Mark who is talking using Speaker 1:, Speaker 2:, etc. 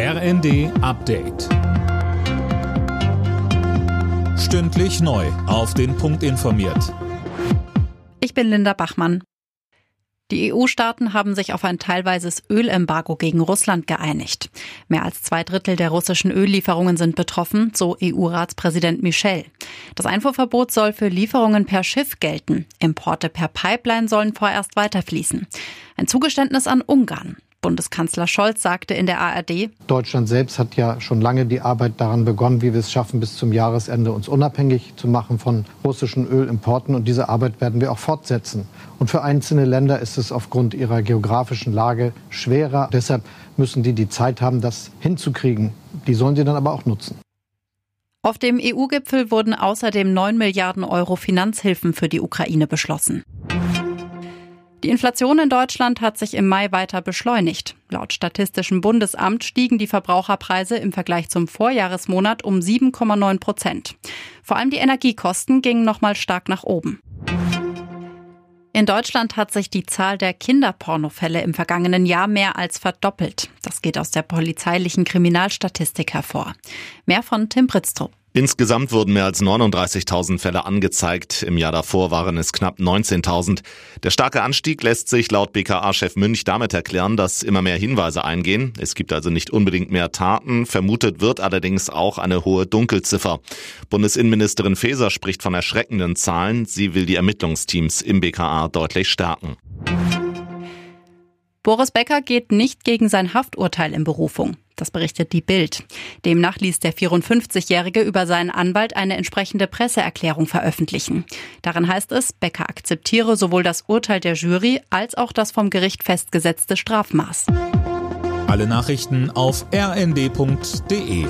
Speaker 1: RND Update. Stündlich neu. Auf den Punkt informiert.
Speaker 2: Ich bin Linda Bachmann. Die EU-Staaten haben sich auf ein teilweises Ölembargo gegen Russland geeinigt. Mehr als zwei Drittel der russischen Öllieferungen sind betroffen, so EU-Ratspräsident Michel. Das Einfuhrverbot soll für Lieferungen per Schiff gelten. Importe per Pipeline sollen vorerst weiterfließen. Ein Zugeständnis an Ungarn. Bundeskanzler Scholz sagte in der ARD,
Speaker 3: Deutschland selbst hat ja schon lange die Arbeit daran begonnen, wie wir es schaffen, bis zum Jahresende uns unabhängig zu machen von russischen Ölimporten. Und diese Arbeit werden wir auch fortsetzen. Und für einzelne Länder ist es aufgrund ihrer geografischen Lage schwerer. Deshalb müssen die die Zeit haben, das hinzukriegen. Die sollen sie dann aber auch nutzen.
Speaker 2: Auf dem EU-Gipfel wurden außerdem 9 Milliarden Euro Finanzhilfen für die Ukraine beschlossen. Die Inflation in Deutschland hat sich im Mai weiter beschleunigt. Laut Statistischem Bundesamt stiegen die Verbraucherpreise im Vergleich zum Vorjahresmonat um 7,9 Prozent. Vor allem die Energiekosten gingen nochmal stark nach oben. In Deutschland hat sich die Zahl der Kinderpornofälle im vergangenen Jahr mehr als verdoppelt. Das geht aus der polizeilichen Kriminalstatistik hervor. Mehr von Tim Pritztrup.
Speaker 4: Insgesamt wurden mehr als 39.000 Fälle angezeigt. Im Jahr davor waren es knapp 19.000. Der starke Anstieg lässt sich laut BKA-Chef Münch damit erklären, dass immer mehr Hinweise eingehen. Es gibt also nicht unbedingt mehr Taten. Vermutet wird allerdings auch eine hohe Dunkelziffer. Bundesinnenministerin Faeser spricht von erschreckenden Zahlen. Sie will die Ermittlungsteams im BKA deutlich stärken.
Speaker 2: Boris Becker geht nicht gegen sein Hafturteil in Berufung. Das berichtet die Bild. Demnach ließ der 54-Jährige über seinen Anwalt eine entsprechende Presseerklärung veröffentlichen. Darin heißt es, Becker akzeptiere sowohl das Urteil der Jury als auch das vom Gericht festgesetzte Strafmaß.
Speaker 1: Alle Nachrichten auf rnd.de